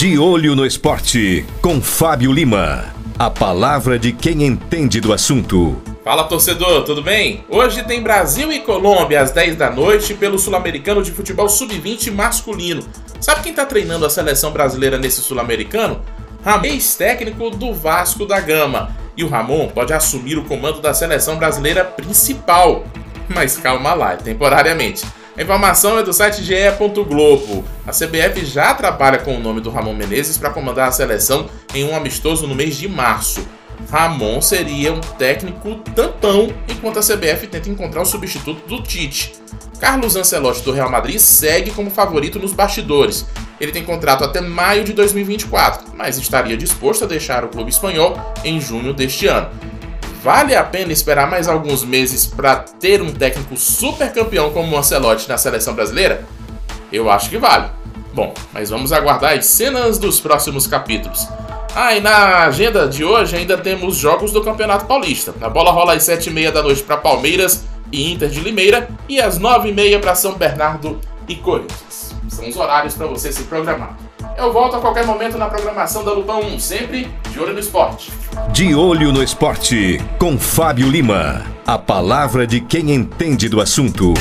De Olho no Esporte, com Fábio Lima. A palavra de quem entende do assunto. Fala torcedor, tudo bem? Hoje tem Brasil e Colômbia às 10 da noite pelo Sul-Americano de Futebol Sub-20 masculino. Sabe quem tá treinando a seleção brasileira nesse Sul-Americano? Ramon, ex-técnico do Vasco da Gama. E o Ramon pode assumir o comando da seleção brasileira principal. Mas calma lá, temporariamente. A informação é do site ge.globo. A CBF já trabalha com o nome do Ramon Menezes para comandar a seleção em um amistoso no mês de março. Ramon seria um técnico tampão enquanto a CBF tenta encontrar um substituto do Tite. Carlos Ancelotti do Real Madrid segue como favorito nos bastidores. Ele tem contrato até maio de 2024, mas estaria disposto a deixar o clube espanhol em junho deste ano. Vale a pena esperar mais alguns meses para ter um técnico super campeão como o Ancelotti na seleção brasileira? Eu acho que vale. Bom, mas vamos aguardar as cenas dos próximos capítulos. Ah, e na agenda de hoje ainda temos jogos do Campeonato Paulista. A bola rola às 7h30 da noite para Palmeiras e Inter de Limeira e às 9h30 para São Bernardo e Corinthians. São os horários para você se programar. Eu volto a qualquer momento na programação da Lupão 1, sempre de olho no esporte. De Olho no Esporte, com Fábio Lima. A palavra de quem entende do assunto.